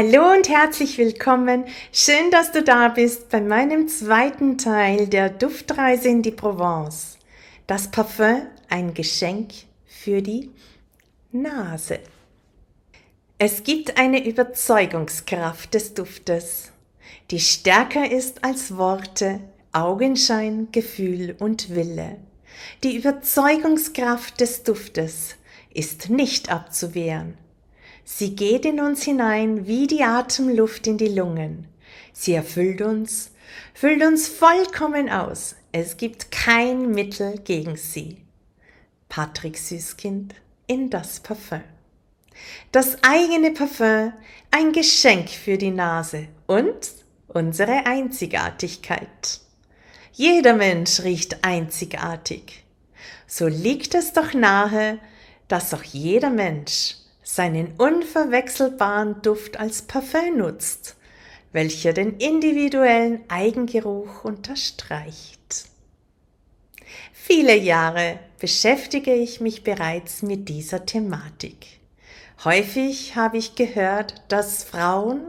Hallo und herzlich willkommen. Schön, dass du da bist bei meinem zweiten Teil der Duftreise in die Provence. Das Parfum, ein Geschenk für die Nase. Es gibt eine Überzeugungskraft des Duftes, die stärker ist als Worte, Augenschein, Gefühl und Wille. Die Überzeugungskraft des Duftes ist nicht abzuwehren. Sie geht in uns hinein wie die Atemluft in die Lungen. Sie erfüllt uns, füllt uns vollkommen aus. Es gibt kein Mittel gegen sie. Patrick Süßkind in das Parfum. Das eigene Parfum, ein Geschenk für die Nase und unsere Einzigartigkeit. Jeder Mensch riecht einzigartig. So liegt es doch nahe, dass auch jeder Mensch seinen unverwechselbaren Duft als Parfum nutzt, welcher den individuellen Eigengeruch unterstreicht. Viele Jahre beschäftige ich mich bereits mit dieser Thematik. Häufig habe ich gehört, dass Frauen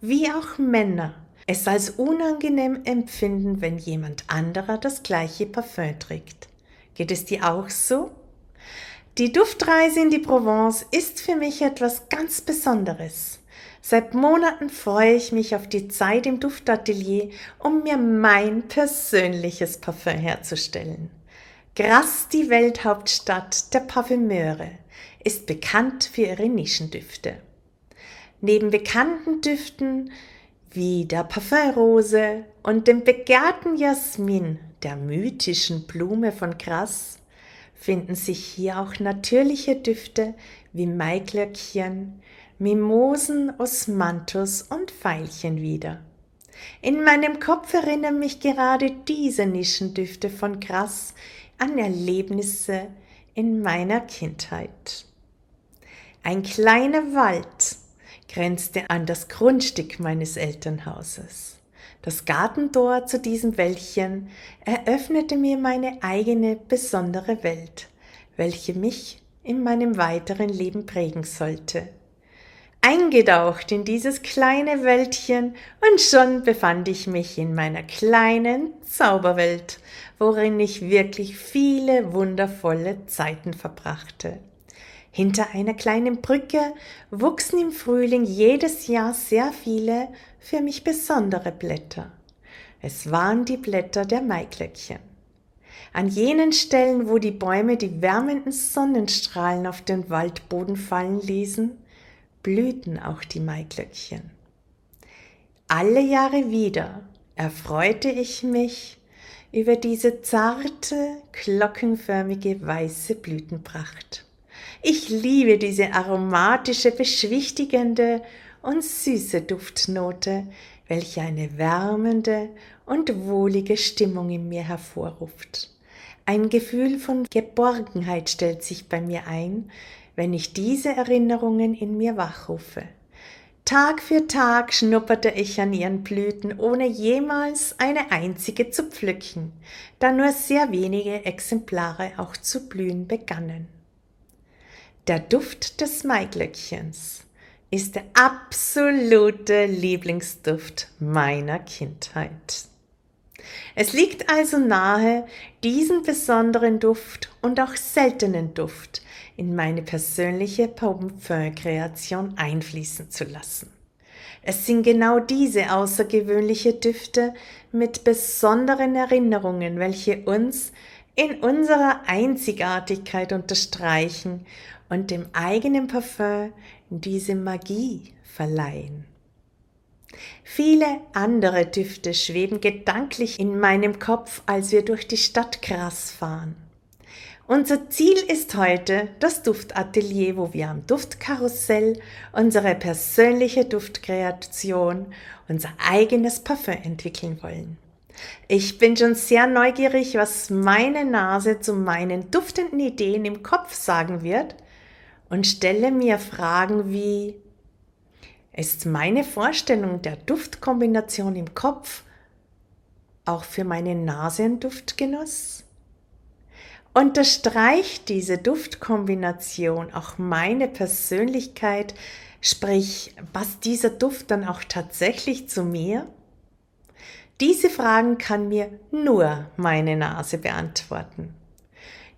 wie auch Männer es als unangenehm empfinden, wenn jemand anderer das gleiche Parfum trägt. Geht es dir auch so? Die Duftreise in die Provence ist für mich etwas ganz Besonderes. Seit Monaten freue ich mich auf die Zeit im Duftatelier, um mir mein persönliches Parfum herzustellen. Grasse, die Welthauptstadt der Parfümeure, ist bekannt für ihre Nischendüfte. Neben bekannten Düften wie der Parfumrose und dem begehrten Jasmin, der mythischen Blume von Grasse, finden sich hier auch natürliche Düfte wie Maiglöckchen, Mimosen, Osmanthus und Veilchen wieder. In meinem Kopf erinnern mich gerade diese Nischendüfte von Gras an Erlebnisse in meiner Kindheit. Ein kleiner Wald grenzte an das Grundstück meines Elternhauses. Das Gartentor zu diesem Wäldchen eröffnete mir meine eigene besondere Welt, welche mich in meinem weiteren Leben prägen sollte. Eingetaucht in dieses kleine Wäldchen und schon befand ich mich in meiner kleinen Zauberwelt, worin ich wirklich viele wundervolle Zeiten verbrachte. Hinter einer kleinen Brücke wuchsen im Frühling jedes Jahr sehr viele für mich besondere Blätter. Es waren die Blätter der Maiglöckchen. An jenen Stellen, wo die Bäume die wärmenden Sonnenstrahlen auf den Waldboden fallen ließen, blühten auch die Maiglöckchen. Alle Jahre wieder erfreute ich mich über diese zarte, glockenförmige weiße Blütenpracht. Ich liebe diese aromatische, beschwichtigende und süße Duftnote, welche eine wärmende und wohlige Stimmung in mir hervorruft. Ein Gefühl von Geborgenheit stellt sich bei mir ein, wenn ich diese Erinnerungen in mir wachrufe. Tag für Tag schnupperte ich an ihren Blüten, ohne jemals eine einzige zu pflücken, da nur sehr wenige Exemplare auch zu blühen begannen. Der Duft des Maiglöckchens ist der absolute Lieblingsduft meiner Kindheit. Es liegt also nahe, diesen besonderen Duft und auch seltenen Duft in meine persönliche Parfum-Kreation einfließen zu lassen. Es sind genau diese außergewöhnliche Düfte mit besonderen Erinnerungen, welche uns in unserer Einzigartigkeit unterstreichen und dem eigenen Parfum diese Magie verleihen. Viele andere Düfte schweben gedanklich in meinem Kopf, als wir durch die Stadt Gras fahren. Unser Ziel ist heute das Duftatelier, wo wir am Duftkarussell unsere persönliche Duftkreation, unser eigenes Parfum entwickeln wollen. Ich bin schon sehr neugierig, was meine Nase zu meinen duftenden Ideen im Kopf sagen wird und stelle mir Fragen wie, ist meine Vorstellung der Duftkombination im Kopf auch für meine Nase ein Duftgenuss? Unterstreicht diese Duftkombination auch meine Persönlichkeit Sprich, passt dieser Duft dann auch tatsächlich zu mir? Diese Fragen kann mir nur meine Nase beantworten.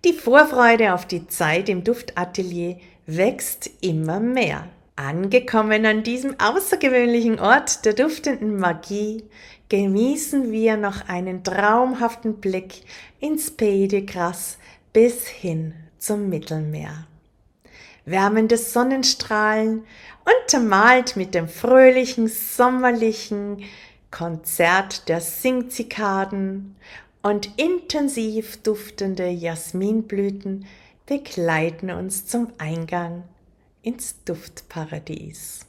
Die Vorfreude auf die Zeit im Duftatelier wächst immer mehr. Angekommen an diesem außergewöhnlichen Ort der duftenden Magie, genießen wir noch einen traumhaften Blick ins Pays de Grasse bis hin zum Mittelmeer. Wärmende Sonnenstrahlen untermalt mit dem fröhlichen sommerlichen Konzert der Singzikaden und intensiv duftende Jasminblüten begleiten uns zum Eingang ins Duftparadies.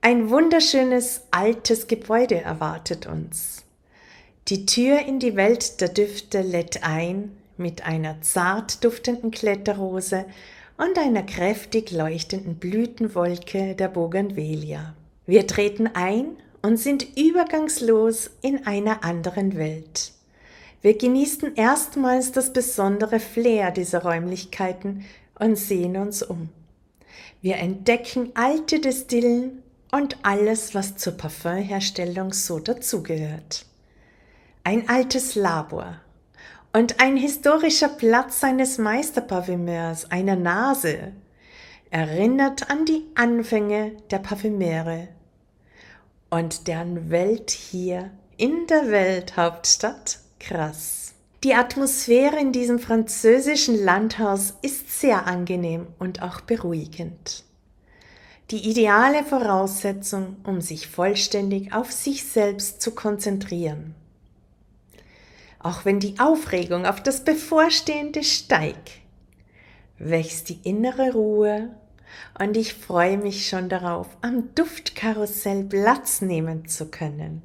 Ein wunderschönes altes Gebäude erwartet uns. Die Tür in die Welt der Düfte lädt ein mit einer zart duftenden Kletterrose und einer kräftig leuchtenden Blütenwolke der Bougainvillea. Wir treten ein und sind übergangslos in einer anderen Welt. Wir genießen erstmals das besondere Flair dieser Räumlichkeiten und sehen uns um. Wir entdecken alte Destillen und alles, was zur Parfümherstellung so dazugehört. Ein altes Labor und ein historischer Platz eines Meisterparfümeurs, einer Nase, erinnert an die Anfänge der Parfümeure und deren Welt hier in der Welthauptstadt krass. Die Atmosphäre in diesem französischen Landhaus ist sehr angenehm und auch beruhigend. Die ideale Voraussetzung, um sich vollständig auf sich selbst zu konzentrieren. Auch wenn die Aufregung auf das Bevorstehende steigt, wächst die innere Ruhe und ich freue mich schon darauf, am Duftkarussell Platz nehmen zu können.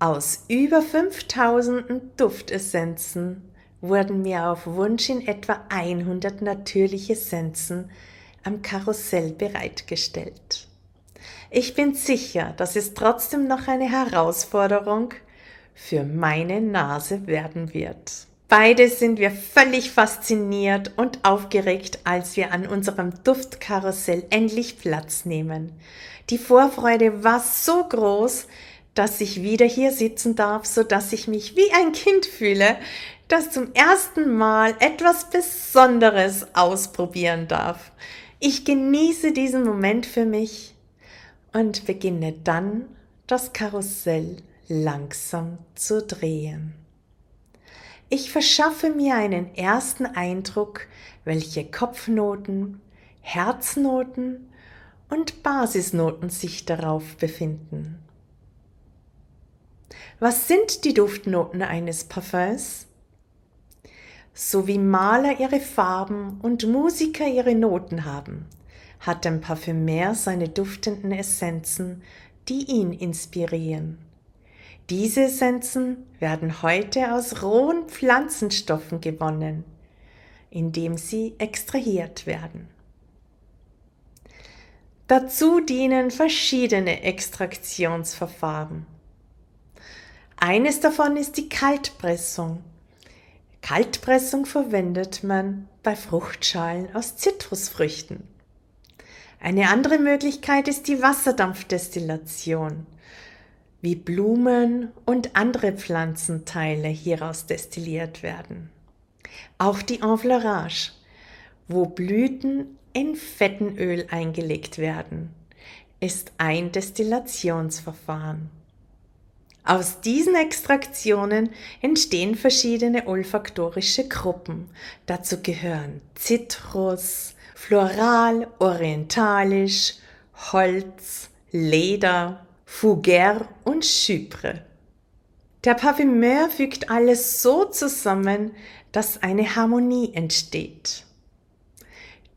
Aus über 5000 Duftessenzen wurden mir auf Wunsch in etwa 100 natürliche Essenzen am Karussell bereitgestellt. Ich bin sicher, dass es trotzdem noch eine Herausforderung für meine Nase werden wird. Beide sind wir völlig fasziniert und aufgeregt, als wir an unserem Duftkarussell endlich Platz nehmen. Die Vorfreude war so groß, dass ich wieder hier sitzen darf, so dass ich mich wie ein Kind fühle, das zum ersten Mal etwas Besonderes ausprobieren darf. Ich genieße diesen Moment für mich und beginne dann das Karussell langsam zu drehen. Ich verschaffe mir einen ersten Eindruck, welche Kopfnoten, Herznoten und Basisnoten sich darauf befinden. Was sind die Duftnoten eines Parfums? So wie Maler ihre Farben und Musiker ihre Noten haben, hat ein Parfümeur seine duftenden Essenzen, die ihn inspirieren. Diese Essenzen werden heute aus rohen Pflanzenstoffen gewonnen, indem sie extrahiert werden. Dazu dienen verschiedene Extraktionsverfahren. Eines davon ist die Kaltpressung. Kaltpressung verwendet man bei Fruchtschalen aus Zitrusfrüchten. Eine andere Möglichkeit ist die Wasserdampfdestillation wie Blumen und andere Pflanzenteile hieraus destilliert werden. Auch die Enfleurage, wo Blüten in Fettenöl eingelegt werden, ist ein Destillationsverfahren. Aus diesen Extraktionen entstehen verschiedene olfaktorische Gruppen. Dazu gehören Zitrus, Floral, Orientalisch, Holz, Leder, Fougère und Chypre. Der Parfümeur fügt alles so zusammen, dass eine Harmonie entsteht.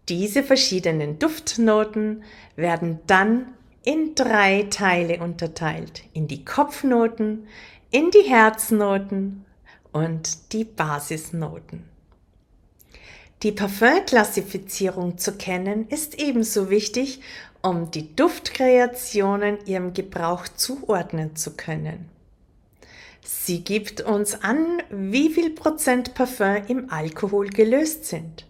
Diese verschiedenen Duftnoten werden dann in drei Teile unterteilt, in die Kopfnoten, in die Herznoten und die Basisnoten. Die Parfümklassifizierung zu kennen ist ebenso wichtig um die Duftkreationen ihrem Gebrauch zuordnen zu können. Sie gibt uns an, wie viel Prozent Parfum im Alkohol gelöst sind.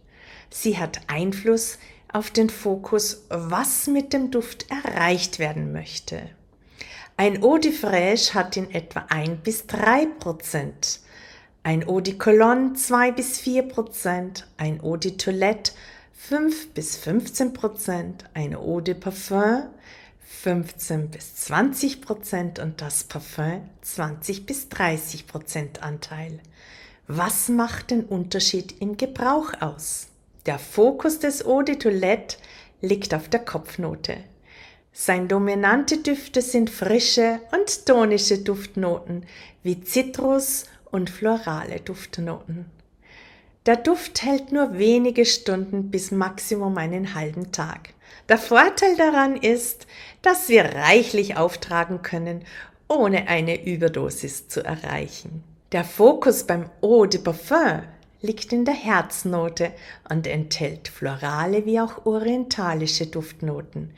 Sie hat Einfluss auf den Fokus, was mit dem Duft erreicht werden möchte. Ein Eau de Fraiche hat in etwa 1 bis 3 Prozent, ein Eau de Cologne 2 bis 4 Prozent, ein Eau de Toilette 5 bis 15 Prozent, eine Eau de Parfum 15 bis 20 Prozent und das Parfum 20 bis 30 Prozent Anteil. Was macht den Unterschied im Gebrauch aus? Der Fokus des Eau de Toilette liegt auf der Kopfnote. Sein dominante Düfte sind frische und tonische Duftnoten wie Zitrus und florale Duftnoten. Der Duft hält nur wenige Stunden bis maximum einen halben Tag. Der Vorteil daran ist, dass wir reichlich auftragen können, ohne eine Überdosis zu erreichen. Der Fokus beim Eau de Parfum liegt in der Herznote und enthält florale wie auch orientalische Duftnoten.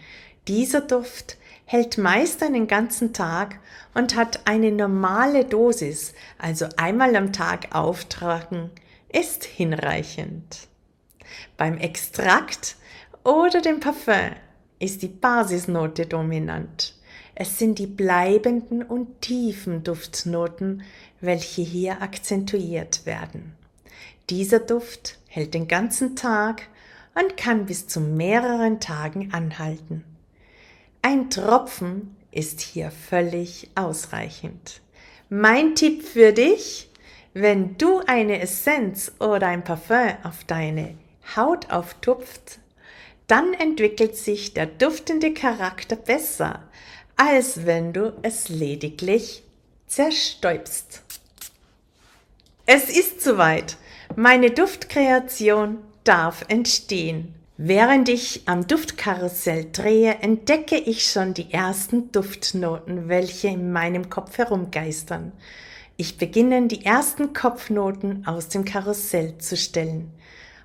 Dieser Duft hält meist einen ganzen Tag und hat eine normale Dosis, also einmal am Tag auftragen, ist hinreichend. Beim Extrakt oder dem Parfum ist die Basisnote dominant. Es sind die bleibenden und tiefen Duftnoten, welche hier akzentuiert werden. Dieser Duft hält den ganzen Tag und kann bis zu mehreren Tagen anhalten. Ein Tropfen ist hier völlig ausreichend. Mein Tipp für dich, wenn du eine Essenz oder ein Parfum auf deine Haut auftupft, dann entwickelt sich der duftende Charakter besser, als wenn du es lediglich zerstäubst. Es ist soweit. Meine Duftkreation darf entstehen. Während ich am Duftkarussell drehe, entdecke ich schon die ersten Duftnoten, welche in meinem Kopf herumgeistern. Ich beginne die ersten Kopfnoten aus dem Karussell zu stellen.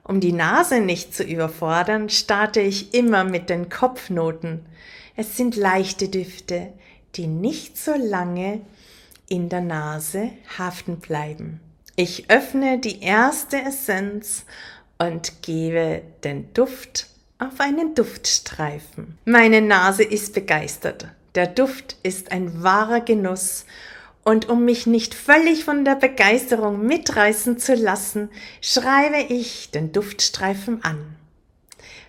Um die Nase nicht zu überfordern, starte ich immer mit den Kopfnoten. Es sind leichte Düfte, die nicht so lange in der Nase haften bleiben. Ich öffne die erste Essenz und gebe den Duft auf einen Duftstreifen. Meine Nase ist begeistert. Der Duft ist ein wahrer Genuss und um mich nicht völlig von der Begeisterung mitreißen zu lassen, schreibe ich den Duftstreifen an.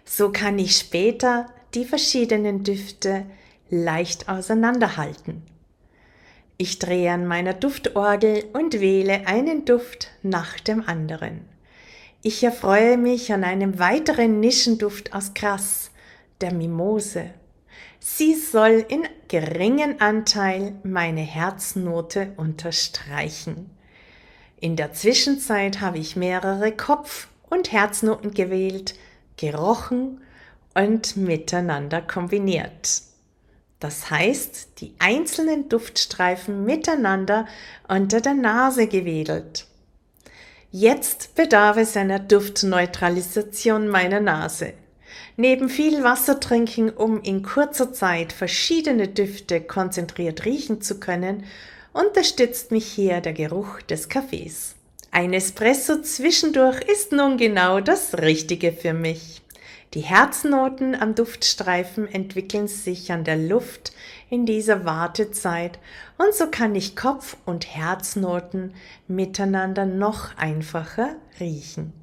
So kann ich später die verschiedenen Düfte leicht auseinanderhalten. Ich drehe an meiner Duftorgel und wähle einen Duft nach dem anderen. Ich erfreue mich an einem weiteren Nischenduft aus Gras, der Mimose. Sie soll in geringen Anteil meine Herznote unterstreichen. In der Zwischenzeit habe ich mehrere Kopf- und Herznoten gewählt, gerochen und miteinander kombiniert. Das heißt, die einzelnen Duftstreifen miteinander unter der Nase gewedelt. Jetzt bedarf es einer Duftneutralisation meiner Nase. Neben viel Wasser trinken, um in kurzer Zeit verschiedene Düfte konzentriert riechen zu können, unterstützt mich hier der Geruch des Kaffees. Ein Espresso zwischendurch ist nun genau das Richtige für mich. Die Herznoten am Duftstreifen entwickeln sich an der Luft in dieser Wartezeit und so kann ich Kopf- und Herznoten miteinander noch einfacher riechen.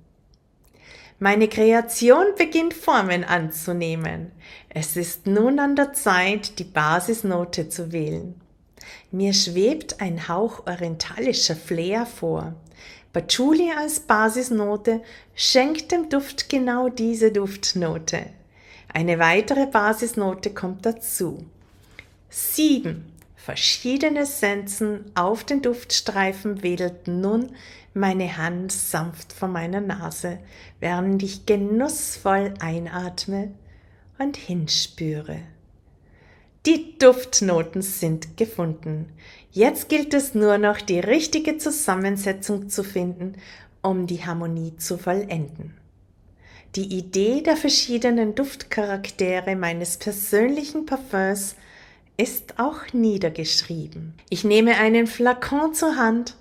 Meine Kreation beginnt Formen anzunehmen. Es ist nun an der Zeit, die Basisnote zu wählen. Mir schwebt ein Hauch orientalischer Flair vor. Patchouli als Basisnote schenkt dem Duft genau diese Duftnote. Eine weitere Basisnote kommt dazu. Sieben verschiedene Essenzen auf den Duftstreifen wedelt nun meine Hand sanft vor meiner Nase, während ich genussvoll einatme und hinspüre. Die Duftnoten sind gefunden. Jetzt gilt es nur noch, die richtige Zusammensetzung zu finden, um die Harmonie zu vollenden. Die Idee der verschiedenen Duftcharaktere meines persönlichen Parfums ist auch niedergeschrieben. Ich nehme einen Flakon zur Hand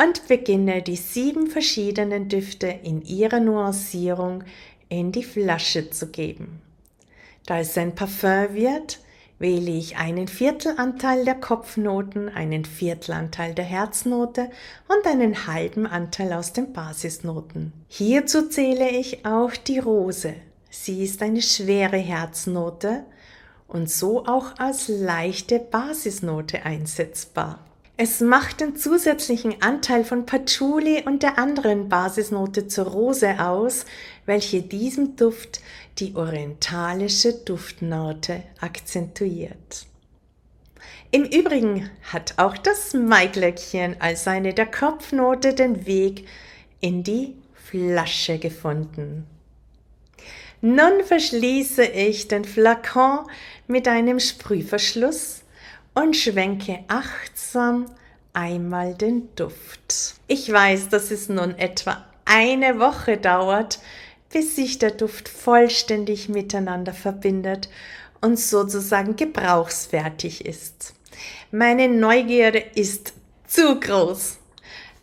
und beginne die sieben verschiedenen Düfte in ihrer Nuancierung in die Flasche zu geben. Da es ein Parfum wird, wähle ich einen Viertelanteil der Kopfnoten, einen Viertelanteil der Herznote und einen halben Anteil aus den Basisnoten. Hierzu zähle ich auch die Rose. Sie ist eine schwere Herznote und so auch als leichte Basisnote einsetzbar. Es macht den zusätzlichen Anteil von Patchouli und der anderen Basisnote zur Rose aus, welche diesem Duft die orientalische Duftnote akzentuiert. Im Übrigen hat auch das Maiglöckchen als eine der Kopfnote den Weg in die Flasche gefunden. Nun verschließe ich den Flakon mit einem Sprühverschluss und schwenke achtsam einmal den Duft. Ich weiß, dass es nun etwa eine Woche dauert, bis sich der Duft vollständig miteinander verbindet und sozusagen gebrauchsfertig ist. Meine Neugierde ist zu groß.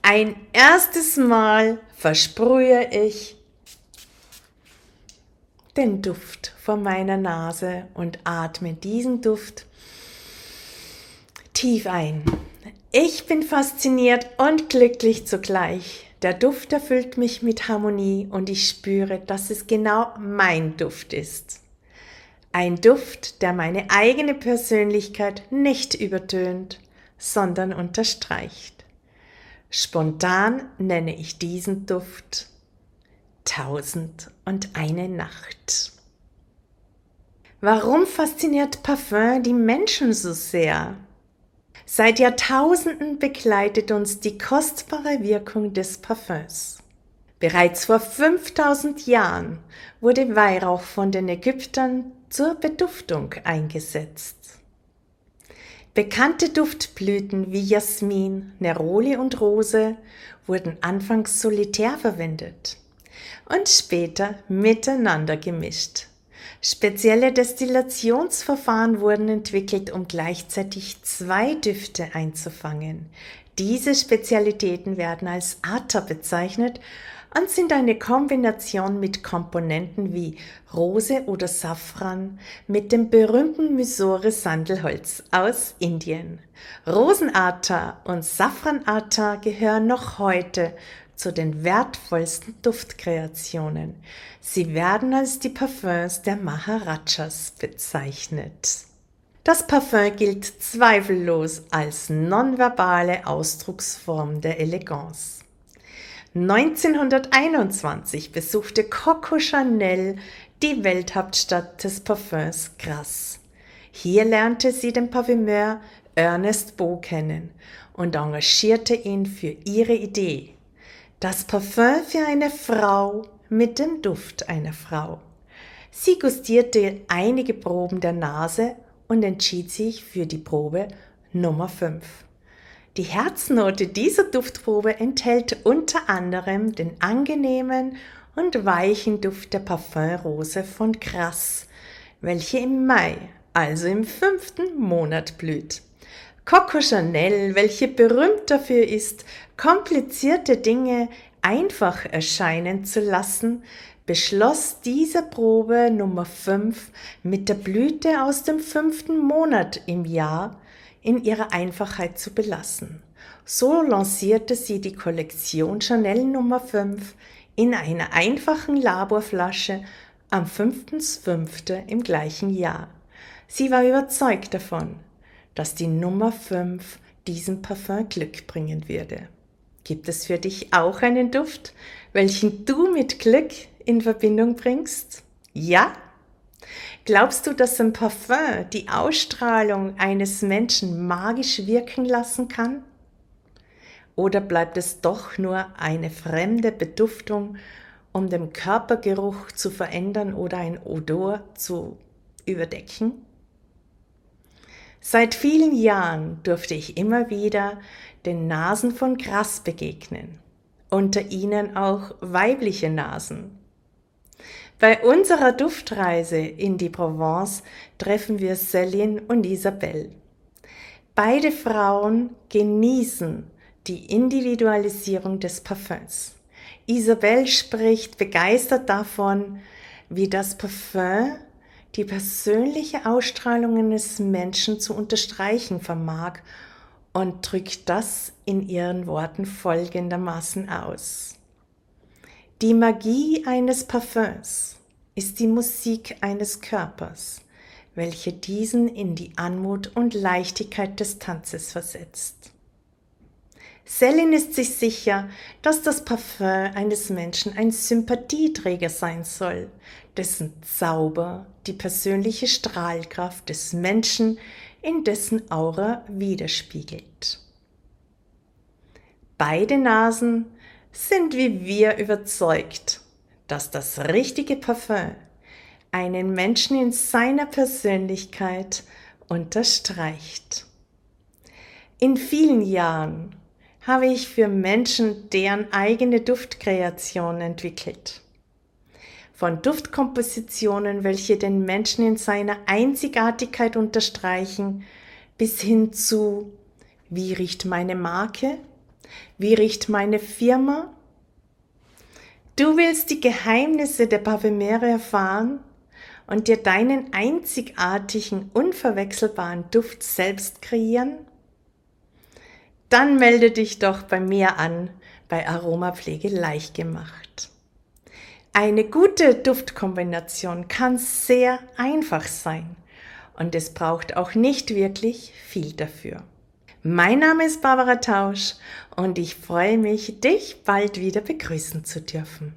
Ein erstes Mal versprühe ich den Duft vor meiner Nase und atme diesen Duft tief ein. Ich bin fasziniert und glücklich zugleich. Der Duft erfüllt mich mit Harmonie und ich spüre, dass es genau mein Duft ist. Ein Duft, der meine eigene Persönlichkeit nicht übertönt, sondern unterstreicht. Spontan nenne ich diesen Duft Tausend und eine Nacht. Warum fasziniert Parfum die Menschen so sehr? Seit Jahrtausenden begleitet uns die kostbare Wirkung des Parfüms. Bereits vor 5000 Jahren wurde Weihrauch von den Ägyptern zur Beduftung eingesetzt. Bekannte Duftblüten wie Jasmin, Neroli und Rose wurden anfangs solitär verwendet und später miteinander gemischt. Spezielle Destillationsverfahren wurden entwickelt, um gleichzeitig zwei Düfte einzufangen. Diese Spezialitäten werden als Ater bezeichnet und sind eine Kombination mit Komponenten wie Rose oder Safran mit dem berühmten Mysore Sandelholz aus Indien. Rosenater und Safranater gehören noch heute zu den wertvollsten Duftkreationen. Sie werden als die Parfums der Maharajas bezeichnet. Das Parfum gilt zweifellos als nonverbale Ausdrucksform der Eleganz. 1921 besuchte Coco Chanel die Welthauptstadt des Parfüms Grasse. Hier lernte sie den Parfümeur Ernest Beau kennen und engagierte ihn für ihre Idee, das Parfum für eine Frau mit dem Duft einer Frau. Sie gustierte einige Proben der Nase und entschied sich für die Probe Nummer 5. Die Herznote dieser Duftprobe enthält unter anderem den angenehmen und weichen Duft der Parfumrose von Grasse, welche im Mai, also im fünften Monat blüht. Coco Chanel, welche berühmt dafür ist, komplizierte Dinge einfach erscheinen zu lassen, beschloss diese Probe Nummer 5 mit der Blüte aus dem fünften Monat im Jahr in ihrer Einfachheit zu belassen. So lancierte sie die Kollektion Chanel Nummer 5 in einer einfachen Laborflasche am 5.5. im gleichen Jahr. Sie war überzeugt davon, dass die Nummer 5 diesem Parfum Glück bringen würde. Gibt es für dich auch einen Duft, welchen du mit Glück in Verbindung bringst? Ja? Glaubst du, dass ein Parfum die Ausstrahlung eines Menschen magisch wirken lassen kann? Oder bleibt es doch nur eine fremde Beduftung, um den Körpergeruch zu verändern oder ein Odor zu überdecken? Seit vielen Jahren durfte ich immer wieder den Nasen von Gras begegnen, unter ihnen auch weibliche Nasen. Bei unserer Duftreise in die Provence treffen wir Céline und Isabelle. Beide Frauen genießen die Individualisierung des Parfums. Isabelle spricht begeistert davon, wie das Parfüm die persönliche Ausstrahlung eines Menschen zu unterstreichen vermag und drückt das in ihren Worten folgendermaßen aus. Die Magie eines Parfüms ist die Musik eines Körpers, welche diesen in die Anmut und Leichtigkeit des Tanzes versetzt. Selin ist sich sicher, dass das Parfüm eines Menschen ein Sympathieträger sein soll, dessen Zauber die persönliche Strahlkraft des Menschen in dessen Aura widerspiegelt. Beide Nasen sind wie wir überzeugt, dass das richtige Parfüm einen Menschen in seiner Persönlichkeit unterstreicht. In vielen Jahren habe ich für Menschen deren eigene Duftkreation entwickelt. Von Duftkompositionen, welche den Menschen in seiner Einzigartigkeit unterstreichen, bis hin zu, wie riecht meine Marke? Wie riecht meine Firma? Du willst die Geheimnisse der Parfümere erfahren und dir deinen einzigartigen, unverwechselbaren Duft selbst kreieren? Dann melde dich doch bei mir an bei Aromapflege leicht gemacht. Eine gute Duftkombination kann sehr einfach sein und es braucht auch nicht wirklich viel dafür. Mein Name ist Barbara Tausch und ich freue mich, dich bald wieder begrüßen zu dürfen.